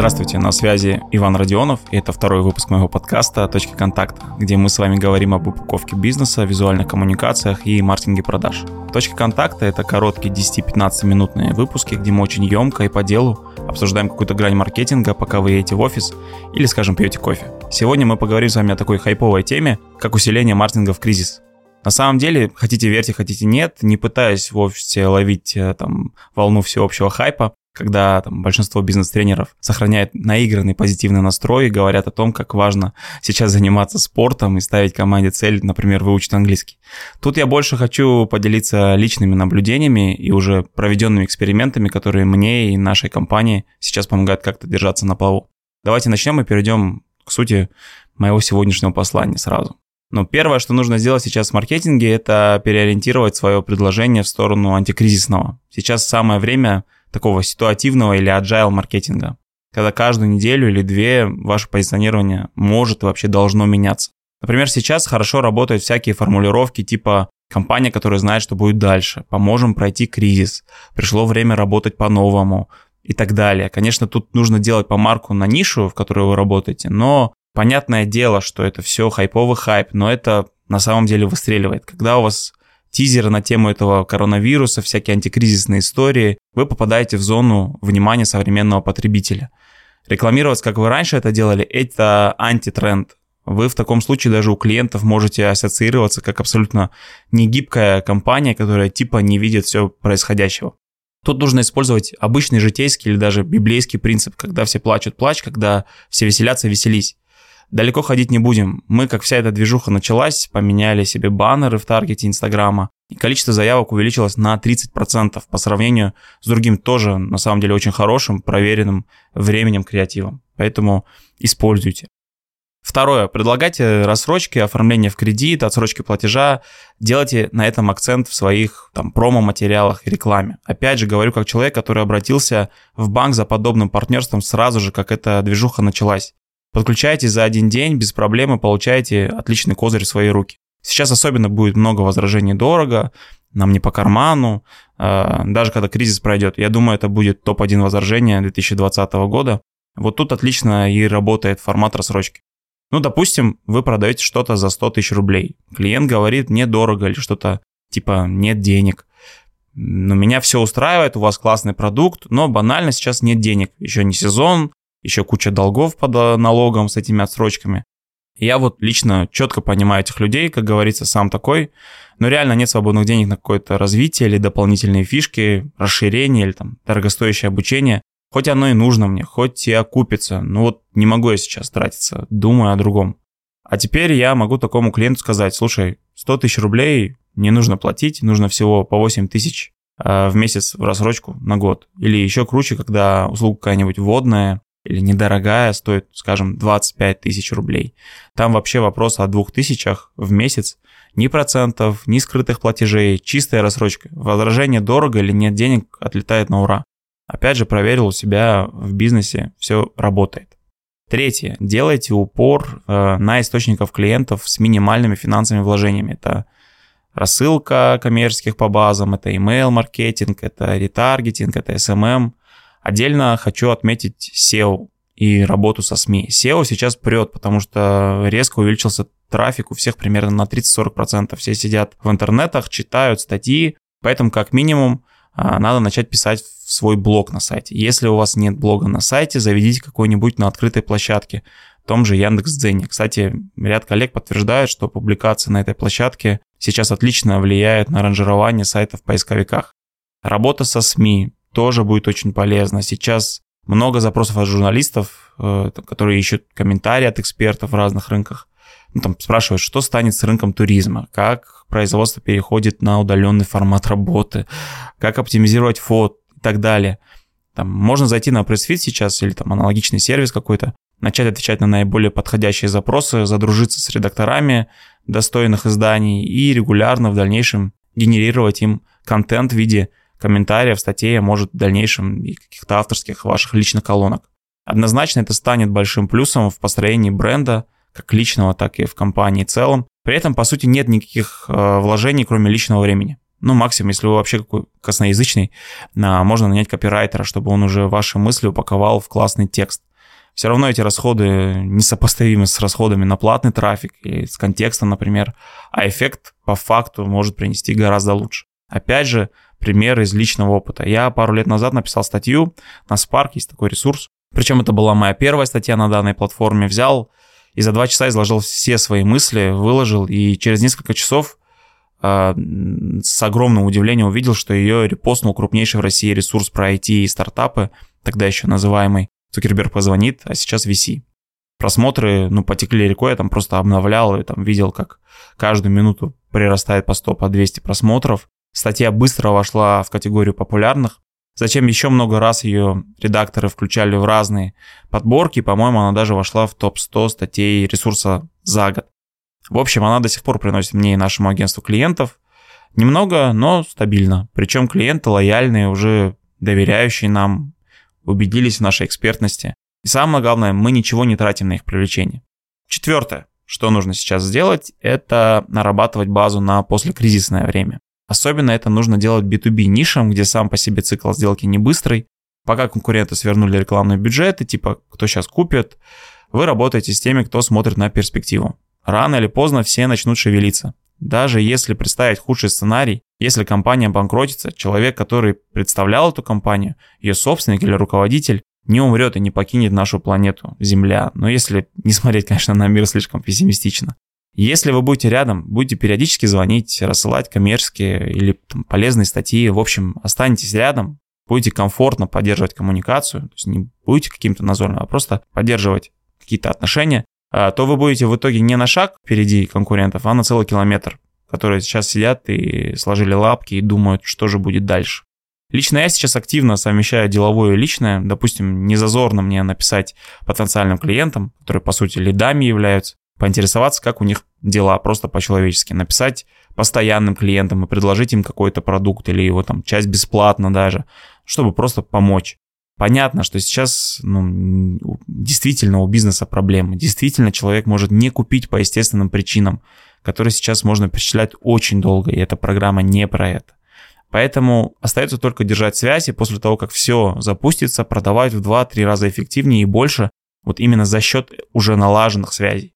Здравствуйте, на связи Иван Родионов, и это второй выпуск моего подкаста «Точка контакта», где мы с вами говорим об упаковке бизнеса, визуальных коммуникациях и маркетинге продаж. «Точка контакта» — это короткие 10-15 минутные выпуски, где мы очень емко и по делу обсуждаем какую-то грань маркетинга, пока вы едете в офис или, скажем, пьете кофе. Сегодня мы поговорим с вами о такой хайповой теме, как усиление маркетинга в кризис. На самом деле, хотите верьте, хотите нет, не пытаясь в офисе ловить э, там волну всеобщего хайпа, когда там, большинство бизнес-тренеров сохраняют наигранный позитивный настрой и говорят о том, как важно сейчас заниматься спортом и ставить команде цель, например, выучить английский. Тут я больше хочу поделиться личными наблюдениями и уже проведенными экспериментами, которые мне и нашей компании сейчас помогают как-то держаться на плаву. Давайте начнем и перейдем к сути моего сегодняшнего послания сразу. Но первое, что нужно сделать сейчас в маркетинге, это переориентировать свое предложение в сторону антикризисного. Сейчас самое время такого ситуативного или agile маркетинга, когда каждую неделю или две ваше позиционирование может и вообще должно меняться. Например, сейчас хорошо работают всякие формулировки типа «компания, которая знает, что будет дальше», «поможем пройти кризис», «пришло время работать по-новому» и так далее. Конечно, тут нужно делать помарку на нишу, в которой вы работаете, но понятное дело, что это все хайповый хайп, но это на самом деле выстреливает. Когда у вас тизеры на тему этого коронавируса, всякие антикризисные истории, вы попадаете в зону внимания современного потребителя. Рекламировать, как вы раньше это делали, это антитренд. Вы в таком случае даже у клиентов можете ассоциироваться как абсолютно негибкая компания, которая типа не видит все происходящего. Тут нужно использовать обычный житейский или даже библейский принцип, когда все плачут плач, когда все веселятся веселись. Далеко ходить не будем. Мы, как вся эта движуха началась, поменяли себе баннеры в таргете Инстаграма, и количество заявок увеличилось на 30% по сравнению с другим тоже, на самом деле, очень хорошим, проверенным временем креативом. Поэтому используйте. Второе. Предлагайте рассрочки, оформление в кредит, отсрочки платежа. Делайте на этом акцент в своих там промо-материалах и рекламе. Опять же, говорю как человек, который обратился в банк за подобным партнерством сразу же, как эта движуха началась. Подключаетесь за один день, без проблем и получаете отличный козырь в свои руки. Сейчас особенно будет много возражений дорого, нам не по карману, а, даже когда кризис пройдет. Я думаю, это будет топ-1 возражение 2020 года. Вот тут отлично и работает формат рассрочки. Ну, допустим, вы продаете что-то за 100 тысяч рублей. Клиент говорит, недорого или что-то типа нет денег. Но меня все устраивает, у вас классный продукт, но банально сейчас нет денег. Еще не сезон, еще куча долгов под э, налогом с этими отсрочками. Я вот лично четко понимаю этих людей, как говорится, сам такой, но реально нет свободных денег на какое-то развитие или дополнительные фишки, расширение или там дорогостоящее обучение. Хоть оно и нужно мне, хоть и окупится, но вот не могу я сейчас тратиться, думаю о другом. А теперь я могу такому клиенту сказать, слушай, 100 тысяч рублей не нужно платить, нужно всего по 8 тысяч э, в месяц в рассрочку на год. Или еще круче, когда услуга какая-нибудь водная, или недорогая, стоит, скажем, 25 тысяч рублей. Там вообще вопрос о двух тысячах в месяц. Ни процентов, ни скрытых платежей, чистая рассрочка. Возражение дорого или нет денег отлетает на ура. Опять же, проверил у себя в бизнесе, все работает. Третье. Делайте упор э, на источников клиентов с минимальными финансовыми вложениями. Это рассылка коммерческих по базам, это email маркетинг, это ретаргетинг, это SMM. Отдельно хочу отметить SEO и работу со СМИ. SEO сейчас прет, потому что резко увеличился трафик у всех примерно на 30-40%. Все сидят в интернетах, читают статьи, поэтому как минимум а, надо начать писать свой блог на сайте. Если у вас нет блога на сайте, заведите какой-нибудь на открытой площадке, в том же Яндекс.Дзене. Кстати, ряд коллег подтверждают, что публикация на этой площадке сейчас отлично влияет на ранжирование сайтов в поисковиках. Работа со СМИ, тоже будет очень полезно. Сейчас много запросов от журналистов, э, которые ищут комментарии от экспертов в разных рынках. Ну, там спрашивают, что станет с рынком туризма, как производство переходит на удаленный формат работы, как оптимизировать фото и так далее. Там можно зайти на пресс-фит сейчас или там аналогичный сервис какой-то, начать отвечать на наиболее подходящие запросы, задружиться с редакторами достойных изданий и регулярно в дальнейшем генерировать им контент в виде комментариев, статей, а может в дальнейшем и каких-то авторских ваших личных колонок. Однозначно это станет большим плюсом в построении бренда, как личного, так и в компании в целом. При этом, по сути, нет никаких э, вложений, кроме личного времени. Ну, максимум, если вы вообще какой косноязычный, можно нанять копирайтера, чтобы он уже ваши мысли упаковал в классный текст. все равно эти расходы несопоставимы с расходами на платный трафик или с контекстом, например, а эффект по факту может принести гораздо лучше. Опять же, пример из личного опыта. Я пару лет назад написал статью на Spark, есть такой ресурс. Причем это была моя первая статья на данной платформе. Взял и за два часа изложил все свои мысли, выложил, и через несколько часов э, с огромным удивлением увидел, что ее репостнул крупнейший в России ресурс про IT и стартапы, тогда еще называемый Цукерберг позвонит, а сейчас VC. Просмотры, ну, потекли рекой, я там просто обновлял и там видел, как каждую минуту прирастает по 100, по 200 просмотров. Статья быстро вошла в категорию популярных. Зачем еще много раз ее редакторы включали в разные подборки. По-моему, она даже вошла в топ-100 статей ресурса за год. В общем, она до сих пор приносит мне и нашему агентству клиентов. Немного, но стабильно. Причем клиенты лояльные, уже доверяющие нам, убедились в нашей экспертности. И самое главное, мы ничего не тратим на их привлечение. Четвертое, что нужно сейчас сделать, это нарабатывать базу на послекризисное время. Особенно это нужно делать B2B нишам, где сам по себе цикл сделки не быстрый. Пока конкуренты свернули рекламные бюджеты, типа кто сейчас купит, вы работаете с теми, кто смотрит на перспективу. Рано или поздно все начнут шевелиться. Даже если представить худший сценарий, если компания банкротится, человек, который представлял эту компанию, ее собственник или руководитель, не умрет и не покинет нашу планету, Земля. Но если не смотреть, конечно, на мир слишком пессимистично. Если вы будете рядом, будете периодически звонить, рассылать коммерческие или там, полезные статьи, в общем, останетесь рядом, будете комфортно поддерживать коммуникацию, то есть не будете каким-то назорным, а просто поддерживать какие-то отношения, а, то вы будете в итоге не на шаг впереди конкурентов, а на целый километр, которые сейчас сидят и сложили лапки и думают, что же будет дальше. Лично я сейчас активно совмещаю деловое и личное. Допустим, не зазорно мне написать потенциальным клиентам, которые по сути лидами являются, поинтересоваться, как у них дела, просто по-человечески. Написать постоянным клиентам и предложить им какой-то продукт или его там часть бесплатно даже, чтобы просто помочь. Понятно, что сейчас ну, действительно у бизнеса проблемы. Действительно человек может не купить по естественным причинам, которые сейчас можно перечислять очень долго, и эта программа не про это. Поэтому остается только держать связь и после того, как все запустится, продавать в 2-3 раза эффективнее и больше, вот именно за счет уже налаженных связей.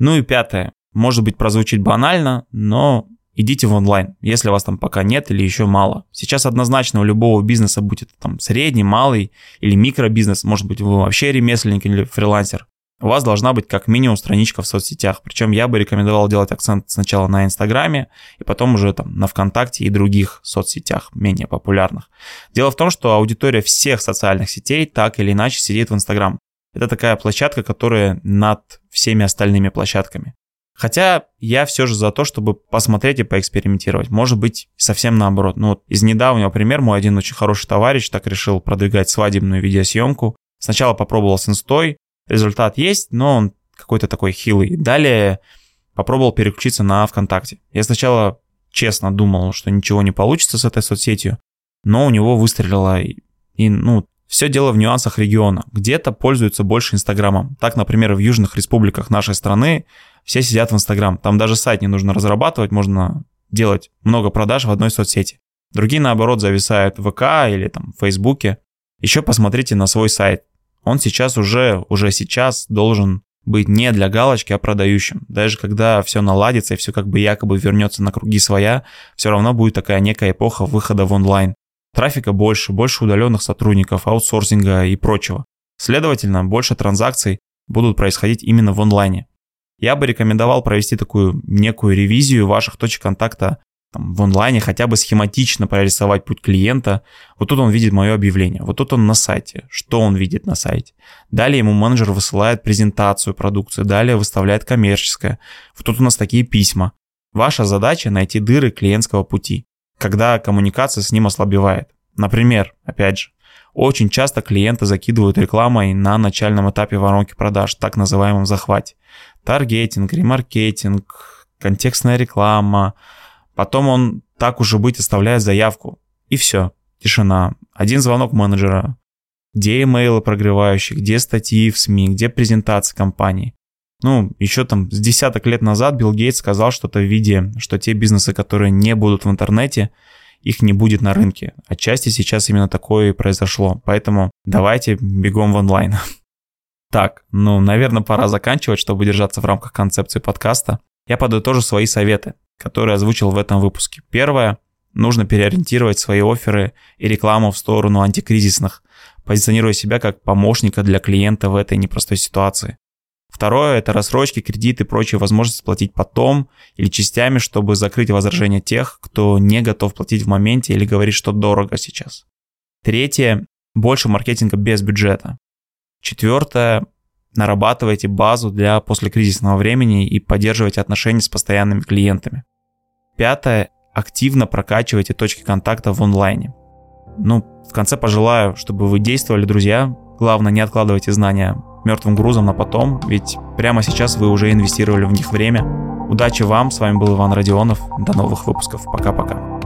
Ну и пятое. Может быть прозвучит банально, но идите в онлайн, если вас там пока нет или еще мало. Сейчас однозначно у любого бизнеса, будь это там средний, малый или микробизнес, может быть вы вообще ремесленник или фрилансер, у вас должна быть как минимум страничка в соцсетях. Причем я бы рекомендовал делать акцент сначала на Инстаграме, и потом уже там на ВКонтакте и других соцсетях, менее популярных. Дело в том, что аудитория всех социальных сетей так или иначе сидит в Инстаграм. Это такая площадка, которая над всеми остальными площадками. Хотя я все же за то, чтобы посмотреть и поэкспериментировать. Может быть, совсем наоборот. Ну вот из недавнего примера мой один очень хороший товарищ так решил продвигать свадебную видеосъемку. Сначала попробовал с инстой, результат есть, но он какой-то такой хилый. Далее попробовал переключиться на ВКонтакте. Я сначала честно думал, что ничего не получится с этой соцсетью, но у него выстрелило. И, ну, все дело в нюансах региона. Где-то пользуются больше Инстаграмом. Так, например, в южных республиках нашей страны все сидят в Инстаграм. Там даже сайт не нужно разрабатывать, можно делать много продаж в одной соцсети. Другие, наоборот, зависают в ВК или там в Фейсбуке. Еще посмотрите на свой сайт. Он сейчас уже, уже сейчас должен быть не для галочки, а продающим. Даже когда все наладится и все как бы якобы вернется на круги своя, все равно будет такая некая эпоха выхода в онлайн. Трафика больше, больше удаленных сотрудников, аутсорсинга и прочего. Следовательно, больше транзакций будут происходить именно в онлайне. Я бы рекомендовал провести такую некую ревизию ваших точек контакта там, в онлайне, хотя бы схематично прорисовать путь клиента. Вот тут он видит мое объявление, вот тут он на сайте, что он видит на сайте. Далее ему менеджер высылает презентацию продукции, далее выставляет коммерческое. Вот тут у нас такие письма. Ваша задача найти дыры клиентского пути когда коммуникация с ним ослабевает. Например, опять же, очень часто клиенты закидывают рекламой на начальном этапе воронки продаж, так называемом захвате. Таргетинг, ремаркетинг, контекстная реклама. Потом он так уже быть оставляет заявку. И все, тишина. Один звонок менеджера. Где имейлы прогревающие, где статьи в СМИ, где презентации компании. Ну, еще там с десяток лет назад Билл Гейтс сказал что-то в виде, что те бизнесы, которые не будут в интернете, их не будет на рынке. Отчасти сейчас именно такое и произошло. Поэтому давайте бегом в онлайн. Так, ну, наверное, пора заканчивать, чтобы держаться в рамках концепции подкаста. Я подытожу свои советы, которые озвучил в этом выпуске. Первое. Нужно переориентировать свои оферы и рекламу в сторону антикризисных, позиционируя себя как помощника для клиента в этой непростой ситуации. Второе – это рассрочки, кредиты и прочие возможности платить потом или частями, чтобы закрыть возражения тех, кто не готов платить в моменте или говорит, что дорого сейчас. Третье – больше маркетинга без бюджета. Четвертое – нарабатывайте базу для послекризисного времени и поддерживайте отношения с постоянными клиентами. Пятое – активно прокачивайте точки контакта в онлайне. Ну, в конце пожелаю, чтобы вы действовали, друзья. Главное, не откладывайте знания мертвым грузом на потом, ведь прямо сейчас вы уже инвестировали в них время. Удачи вам, с вами был Иван Родионов, до новых выпусков, пока-пока.